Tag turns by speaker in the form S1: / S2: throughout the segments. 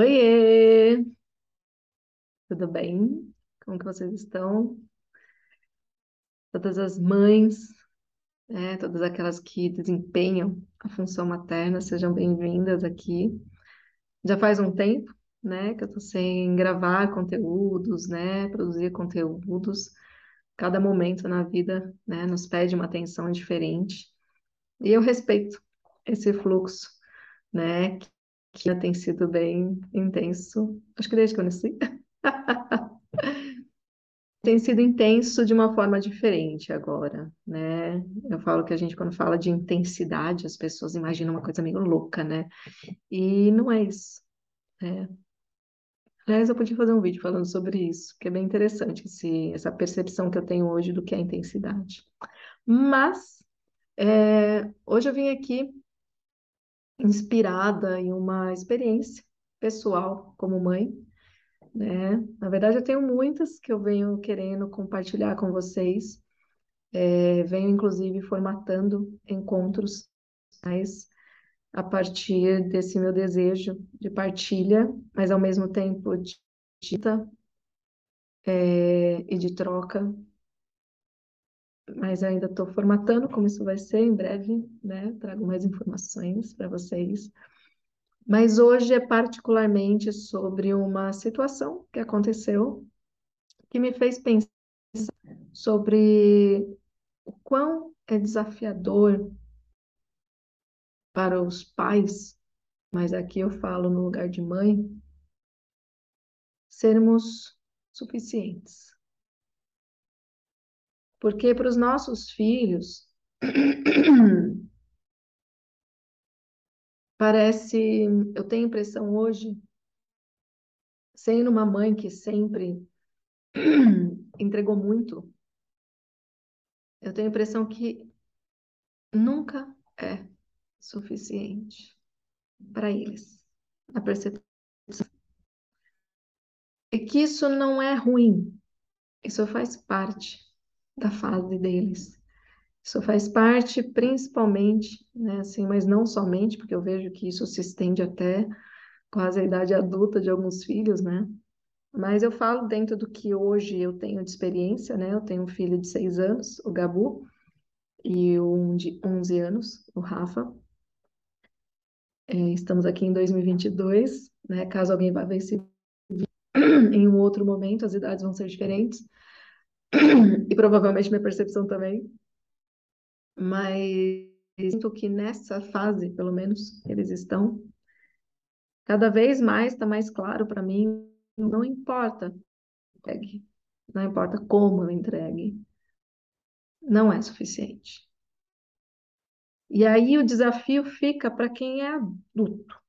S1: Oiê, tudo bem? Como que vocês estão? Todas as mães, né, todas aquelas que desempenham a função materna, sejam bem-vindas aqui. Já faz um tempo, né, que eu tô sem gravar conteúdos, né, produzir conteúdos. Cada momento na vida, né, nos pede uma atenção diferente. E eu respeito esse fluxo, né, que tem sido bem intenso, acho que desde que eu nasci. Tem sido intenso de uma forma diferente agora, né? Eu falo que a gente, quando fala de intensidade, as pessoas imaginam uma coisa meio louca, né? E não é isso. né? Aliás, eu podia fazer um vídeo falando sobre isso, que é bem interessante, esse, essa percepção que eu tenho hoje do que é intensidade. Mas, é, hoje eu vim aqui inspirada em uma experiência pessoal como mãe, né? Na verdade, eu tenho muitas que eu venho querendo compartilhar com vocês. É, venho, inclusive, formatando encontros mais a partir desse meu desejo de partilha, mas ao mesmo tempo de dita é, e de troca. Mas ainda estou formatando como isso vai ser em breve, né? Trago mais informações para vocês. Mas hoje é particularmente sobre uma situação que aconteceu que me fez pensar sobre o quão é desafiador para os pais, mas aqui eu falo no lugar de mãe, sermos suficientes. Porque para os nossos filhos, parece, eu tenho a impressão hoje, sendo uma mãe que sempre entregou muito, eu tenho a impressão que nunca é suficiente para eles, a percepção. E que isso não é ruim, isso faz parte da fase deles. Isso faz parte principalmente, né, assim, mas não somente, porque eu vejo que isso se estende até quase a idade adulta de alguns filhos, né? Mas eu falo dentro do que hoje eu tenho de experiência, né? Eu tenho um filho de seis anos, o Gabu, e um de 11 anos, o Rafa. É, estamos aqui em 2022, né? Caso alguém vá ver esse em um outro momento, as idades vão ser diferentes. E provavelmente minha percepção também. Mas sinto que nessa fase, pelo menos, eles estão. Cada vez mais está mais claro para mim, não importa entregue, não importa como eu entregue, não é suficiente. E aí o desafio fica para quem é adulto,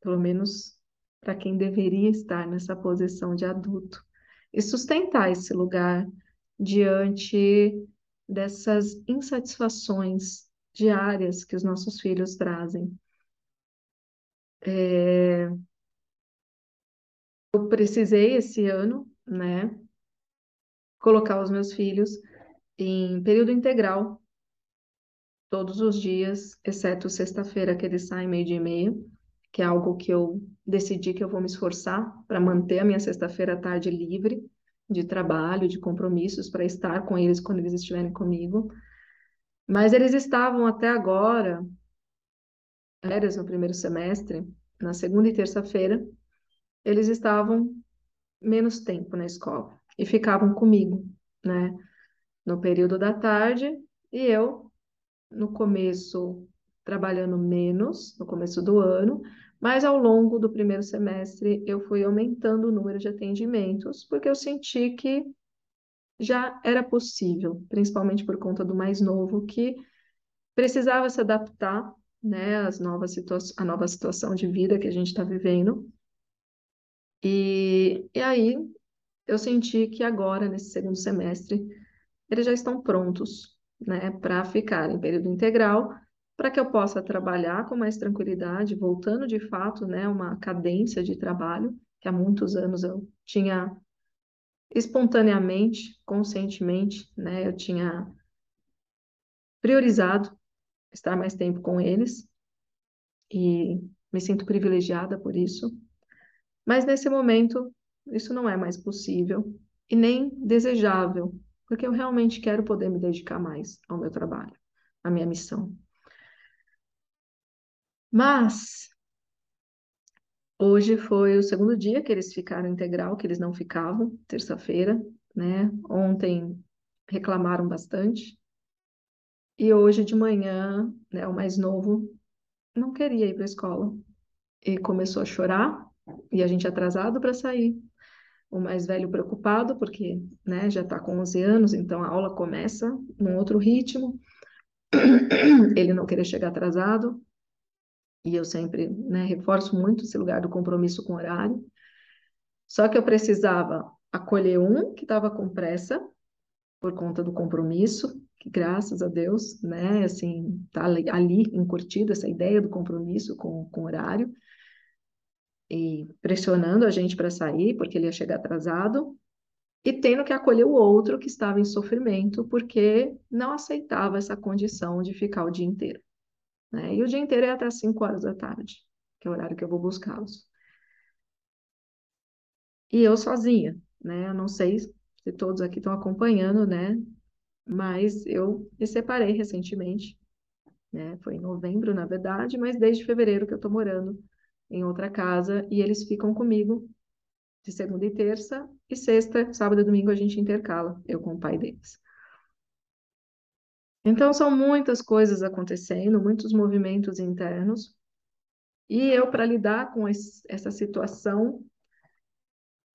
S1: pelo menos para quem deveria estar nessa posição de adulto, e sustentar esse lugar diante dessas insatisfações diárias que os nossos filhos trazem. É... Eu precisei esse ano, né, colocar os meus filhos em período integral todos os dias, exceto sexta-feira que eles saem meio dia e meia, que é algo que eu decidi que eu vou me esforçar para manter a minha sexta-feira à tarde livre de trabalho, de compromissos para estar com eles quando eles estiverem comigo. Mas eles estavam até agora, férias no primeiro semestre, na segunda e terça-feira, eles estavam menos tempo na escola e ficavam comigo, né? No período da tarde e eu no começo trabalhando menos, no começo do ano, mas ao longo do primeiro semestre eu fui aumentando o número de atendimentos, porque eu senti que já era possível, principalmente por conta do mais novo, que precisava se adaptar né, às novas à nova situação de vida que a gente está vivendo. E, e aí eu senti que agora, nesse segundo semestre, eles já estão prontos né, para ficar em período integral, para que eu possa trabalhar com mais tranquilidade, voltando de fato, né, uma cadência de trabalho, que há muitos anos eu tinha espontaneamente, conscientemente, né, eu tinha priorizado estar mais tempo com eles, e me sinto privilegiada por isso, mas nesse momento isso não é mais possível e nem desejável, porque eu realmente quero poder me dedicar mais ao meu trabalho, à minha missão. Mas hoje foi o segundo dia que eles ficaram integral, que eles não ficavam, terça-feira, né? Ontem reclamaram bastante. E hoje de manhã, né, o mais novo não queria ir para a escola. E começou a chorar, e a gente atrasado para sair. O mais velho preocupado, porque né, já está com 11 anos, então a aula começa num outro ritmo. Ele não queria chegar atrasado. E eu sempre né, reforço muito esse lugar do compromisso com o horário. Só que eu precisava acolher um que estava com pressa, por conta do compromisso, que graças a Deus, né, assim, tá ali, encurtida essa ideia do compromisso com, com o horário, e pressionando a gente para sair, porque ele ia chegar atrasado, e tendo que acolher o outro que estava em sofrimento, porque não aceitava essa condição de ficar o dia inteiro. Né? E o dia inteiro é até 5 horas da tarde, que é o horário que eu vou buscá-los. E eu sozinha, né? Eu não sei se todos aqui estão acompanhando, né? Mas eu me separei recentemente, né? Foi em novembro, na verdade, mas desde fevereiro que eu estou morando em outra casa e eles ficam comigo de segunda e terça, e sexta, sábado e domingo a gente intercala, eu com o pai deles. Então são muitas coisas acontecendo, muitos movimentos internos, e eu, para lidar com essa situação,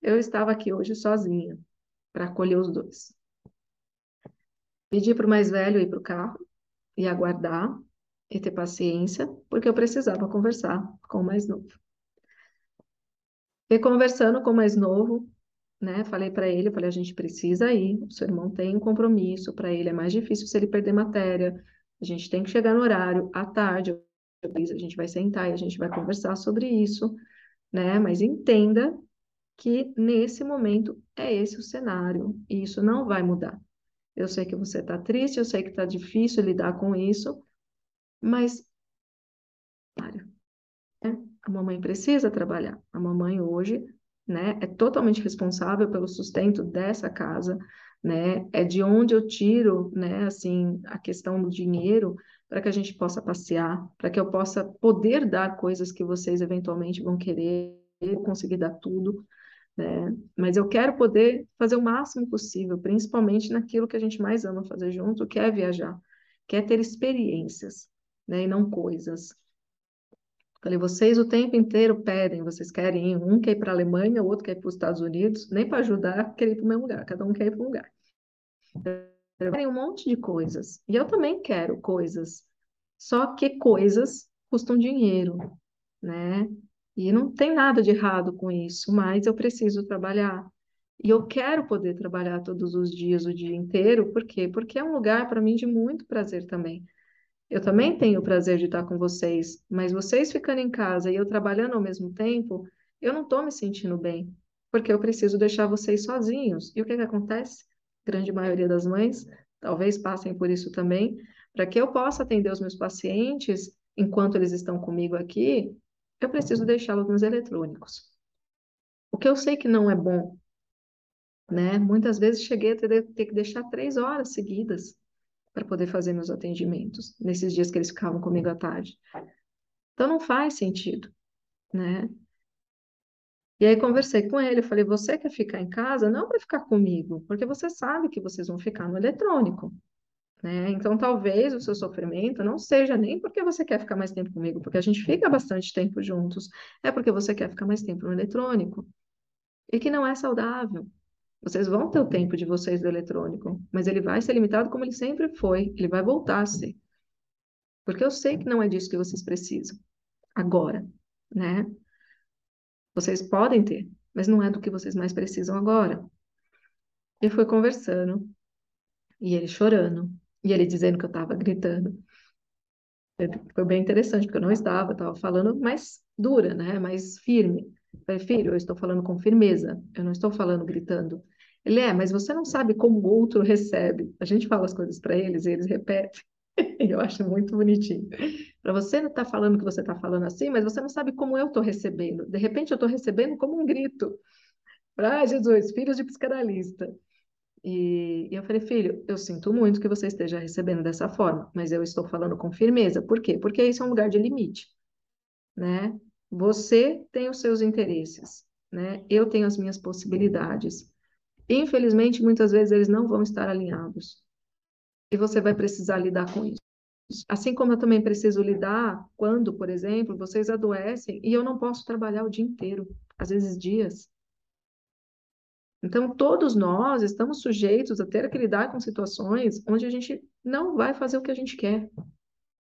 S1: eu estava aqui hoje sozinha, para acolher os dois. Pedi para o mais velho ir para o carro e aguardar, e ter paciência, porque eu precisava conversar com o mais novo. E conversando com o mais novo, né, falei para ele, falei, a gente precisa ir, o seu irmão tem um compromisso, para ele é mais difícil se ele perder matéria, a gente tem que chegar no horário, à tarde, a gente vai sentar e a gente vai conversar sobre isso, né, mas entenda que nesse momento é esse o cenário, e isso não vai mudar. Eu sei que você está triste, eu sei que está difícil lidar com isso, mas né? a mamãe precisa trabalhar. A mamãe hoje, né, é totalmente responsável pelo sustento dessa casa, né? É de onde eu tiro, né, assim, a questão do dinheiro para que a gente possa passear, para que eu possa poder dar coisas que vocês eventualmente vão querer, conseguir dar tudo, né? Mas eu quero poder fazer o máximo possível, principalmente naquilo que a gente mais ama fazer junto, que é viajar, que é ter experiências né, e não coisas. Falei, vocês o tempo inteiro pedem, vocês querem ir, um quer ir para a Alemanha, o outro quer ir para os Estados Unidos, nem para ajudar, quer ir para o mesmo lugar, cada um quer ir para um lugar. Querem um monte de coisas, e eu também quero coisas, só que coisas custam dinheiro, né? E não tem nada de errado com isso, mas eu preciso trabalhar. E eu quero poder trabalhar todos os dias, o dia inteiro, por quê? Porque é um lugar para mim de muito prazer também. Eu também tenho o prazer de estar com vocês, mas vocês ficando em casa e eu trabalhando ao mesmo tempo, eu não estou me sentindo bem, porque eu preciso deixar vocês sozinhos. E o que, que acontece? A grande maioria das mães talvez passem por isso também, para que eu possa atender os meus pacientes enquanto eles estão comigo aqui, eu preciso deixá-los nos eletrônicos. O que eu sei que não é bom, né? Muitas vezes cheguei a ter, ter que deixar três horas seguidas para poder fazer meus atendimentos, nesses dias que eles ficavam comigo à tarde. Então não faz sentido, né? E aí conversei com ele, falei, você quer ficar em casa? Não para ficar comigo, porque você sabe que vocês vão ficar no eletrônico, né? Então talvez o seu sofrimento não seja nem porque você quer ficar mais tempo comigo, porque a gente fica bastante tempo juntos, é porque você quer ficar mais tempo no eletrônico. E que não é saudável, vocês vão ter o tempo de vocês do eletrônico, mas ele vai ser limitado como ele sempre foi. Ele vai voltar a ser. Porque eu sei que não é disso que vocês precisam. Agora, né? Vocês podem ter, mas não é do que vocês mais precisam agora. E foi conversando, e ele chorando, e ele dizendo que eu estava gritando. Foi bem interessante, porque eu não estava, estava falando mais dura, né? Mais firme. Falei, filho, eu estou falando com firmeza, eu não estou falando gritando. Ele é, mas você não sabe como o outro recebe. A gente fala as coisas para eles e eles repetem. Eu acho muito bonitinho. Para você não tá falando que você está falando assim, mas você não sabe como eu estou recebendo. De repente eu estou recebendo como um grito. Ah, Jesus, filhos de psicanalista. E, e eu falei, filho, eu sinto muito que você esteja recebendo dessa forma, mas eu estou falando com firmeza. Por quê? Porque isso é um lugar de limite, né? Você tem os seus interesses, né? Eu tenho as minhas possibilidades. Infelizmente, muitas vezes eles não vão estar alinhados. E você vai precisar lidar com isso. Assim como eu também preciso lidar quando, por exemplo, vocês adoecem e eu não posso trabalhar o dia inteiro, às vezes dias. Então, todos nós estamos sujeitos a ter que lidar com situações onde a gente não vai fazer o que a gente quer.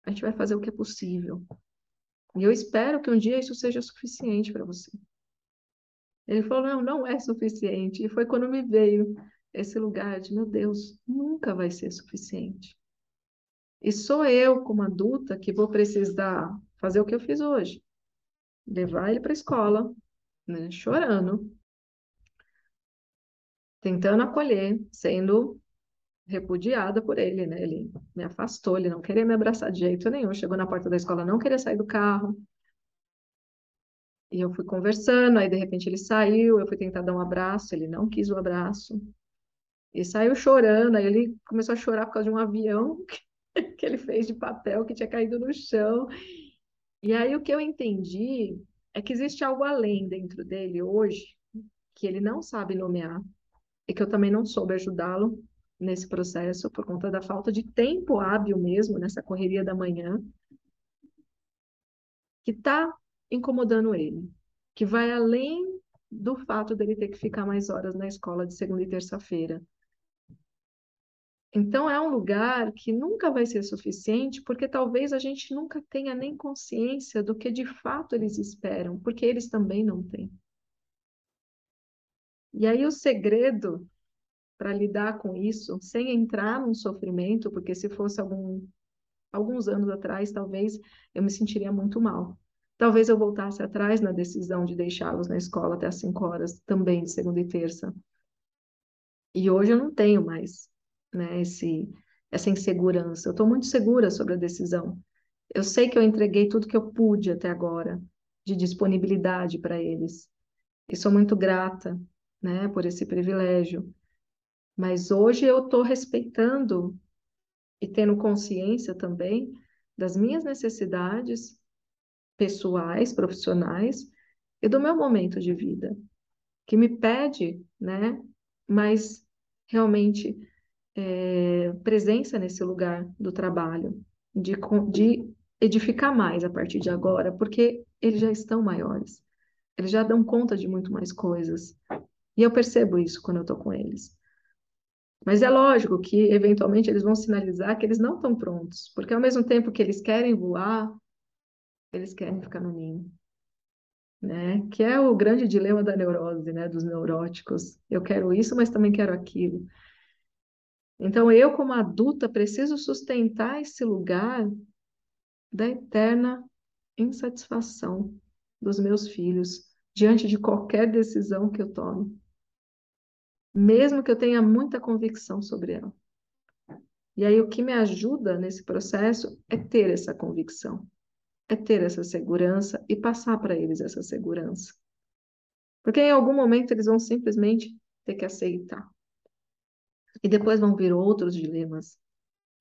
S1: A gente vai fazer o que é possível. E eu espero que um dia isso seja suficiente para você. Ele falou: não, não é suficiente. E foi quando me veio esse lugar de: meu Deus, nunca vai ser suficiente. E sou eu, como adulta, que vou precisar fazer o que eu fiz hoje: levar ele para a escola, né, chorando, tentando acolher, sendo repudiada por ele, né? Ele me afastou, ele não queria me abraçar de jeito nenhum. Chegou na porta da escola, não queria sair do carro. E eu fui conversando, aí de repente ele saiu, eu fui tentar dar um abraço, ele não quis o abraço. E saiu chorando, aí ele começou a chorar por causa de um avião que ele fez de papel que tinha caído no chão. E aí o que eu entendi é que existe algo além dentro dele hoje que ele não sabe nomear e que eu também não soube ajudá-lo nesse processo por conta da falta de tempo hábil mesmo nessa correria da manhã que está incomodando ele, que vai além do fato dele ter que ficar mais horas na escola de segunda e terça-feira. Então é um lugar que nunca vai ser suficiente, porque talvez a gente nunca tenha nem consciência do que de fato eles esperam, porque eles também não têm. E aí o segredo para lidar com isso, sem entrar num sofrimento, porque se fosse algum, alguns anos atrás, talvez eu me sentiria muito mal. Talvez eu voltasse atrás na decisão de deixá-los na escola até as 5 horas, também de segunda e terça. E hoje eu não tenho mais né, esse, essa insegurança. Eu estou muito segura sobre a decisão. Eu sei que eu entreguei tudo que eu pude até agora de disponibilidade para eles. E sou muito grata né, por esse privilégio. Mas hoje eu estou respeitando e tendo consciência também das minhas necessidades pessoais, profissionais e do meu momento de vida, que me pede, né, mais realmente é, presença nesse lugar do trabalho, de, de edificar mais a partir de agora, porque eles já estão maiores, eles já dão conta de muito mais coisas. E eu percebo isso quando eu estou com eles. Mas é lógico que, eventualmente, eles vão sinalizar que eles não estão prontos, porque ao mesmo tempo que eles querem voar, eles querem ficar no ninho. Né? Que é o grande dilema da neurose, né? Dos neuróticos. Eu quero isso, mas também quero aquilo. Então, eu, como adulta, preciso sustentar esse lugar da eterna insatisfação dos meus filhos diante de qualquer decisão que eu tome, mesmo que eu tenha muita convicção sobre ela. E aí, o que me ajuda nesse processo é ter essa convicção é ter essa segurança e passar para eles essa segurança. Porque em algum momento eles vão simplesmente ter que aceitar. E depois vão vir outros dilemas.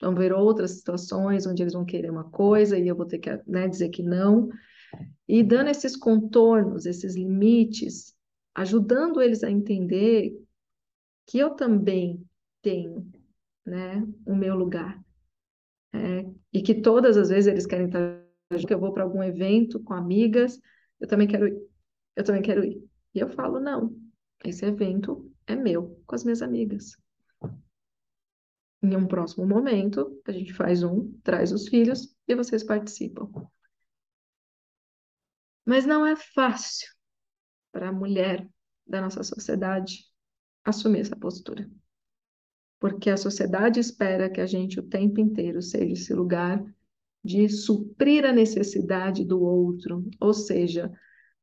S1: Vão vir outras situações onde eles vão querer uma coisa e eu vou ter que né, dizer que não. E dando esses contornos, esses limites, ajudando eles a entender que eu também tenho né, o meu lugar. É, e que todas as vezes eles querem estar que eu vou para algum evento com amigas, eu também quero ir. Eu também quero ir. E eu falo, não, esse evento é meu, com as minhas amigas. Em um próximo momento, a gente faz um, traz os filhos e vocês participam. Mas não é fácil para a mulher da nossa sociedade assumir essa postura. Porque a sociedade espera que a gente o tempo inteiro seja esse lugar de suprir a necessidade do outro, ou seja,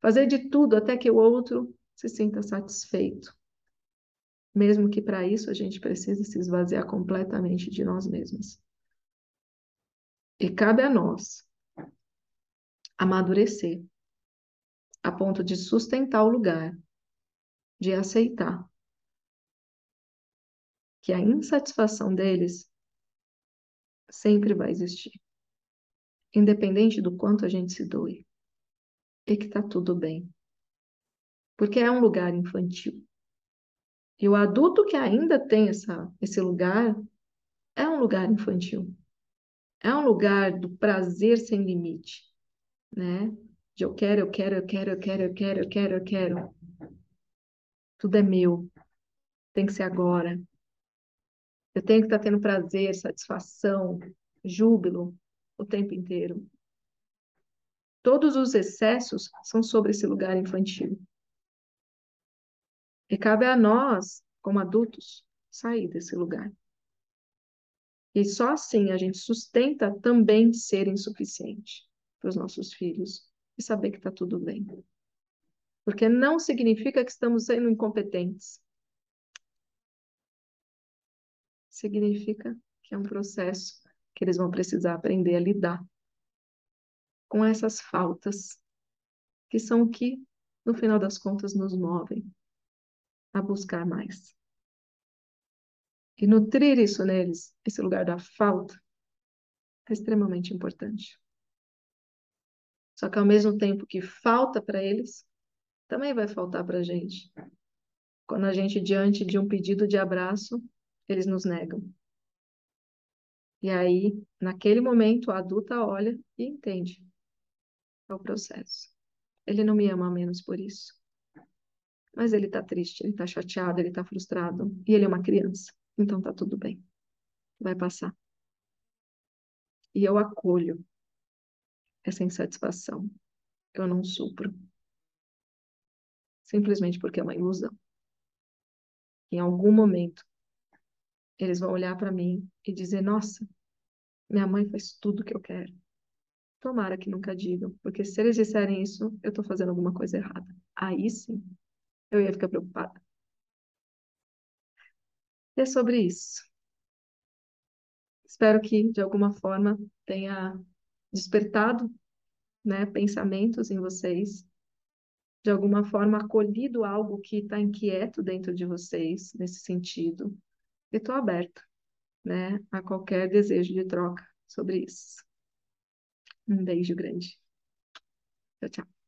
S1: fazer de tudo até que o outro se sinta satisfeito. Mesmo que para isso a gente precise se esvaziar completamente de nós mesmos. E cabe a nós amadurecer a ponto de sustentar o lugar, de aceitar que a insatisfação deles sempre vai existir, independente do quanto a gente se doe, e que tá tudo bem, porque é um lugar infantil. E o adulto que ainda tem essa, esse lugar é um lugar infantil. É um lugar do prazer sem limite, né? De eu quero, eu quero, eu quero, eu quero, eu quero, eu quero, eu quero. Tudo é meu. Tem que ser agora. Eu tenho que estar tendo prazer, satisfação, júbilo o tempo inteiro. Todos os excessos são sobre esse lugar infantil. E cabe a nós, como adultos, sair desse lugar. E só assim a gente sustenta também ser insuficiente para os nossos filhos e saber que está tudo bem. Porque não significa que estamos sendo incompetentes. Significa que é um processo que eles vão precisar aprender a lidar com essas faltas, que são o que, no final das contas, nos movem a buscar mais. E nutrir isso neles, esse lugar da falta, é extremamente importante. Só que ao mesmo tempo que falta para eles, também vai faltar para a gente. Quando a gente, diante de um pedido de abraço, eles nos negam. E aí, naquele momento, a adulta olha e entende. É o processo. Ele não me ama menos por isso. Mas ele está triste, ele está chateado, ele está frustrado. E ele é uma criança. Então tá tudo bem. Vai passar. E eu acolho essa insatisfação. Eu não supro. Simplesmente porque é uma ilusão. Em algum momento, eles vão olhar para mim e dizer: Nossa, minha mãe faz tudo o que eu quero. Tomara que nunca digam, porque se eles disserem isso, eu estou fazendo alguma coisa errada. Aí sim, eu ia ficar preocupada. E é sobre isso. Espero que, de alguma forma, tenha despertado né, pensamentos em vocês, de alguma forma acolhido algo que está inquieto dentro de vocês nesse sentido. E estou aberta né, a qualquer desejo de troca sobre isso. Um beijo grande. Tchau, tchau.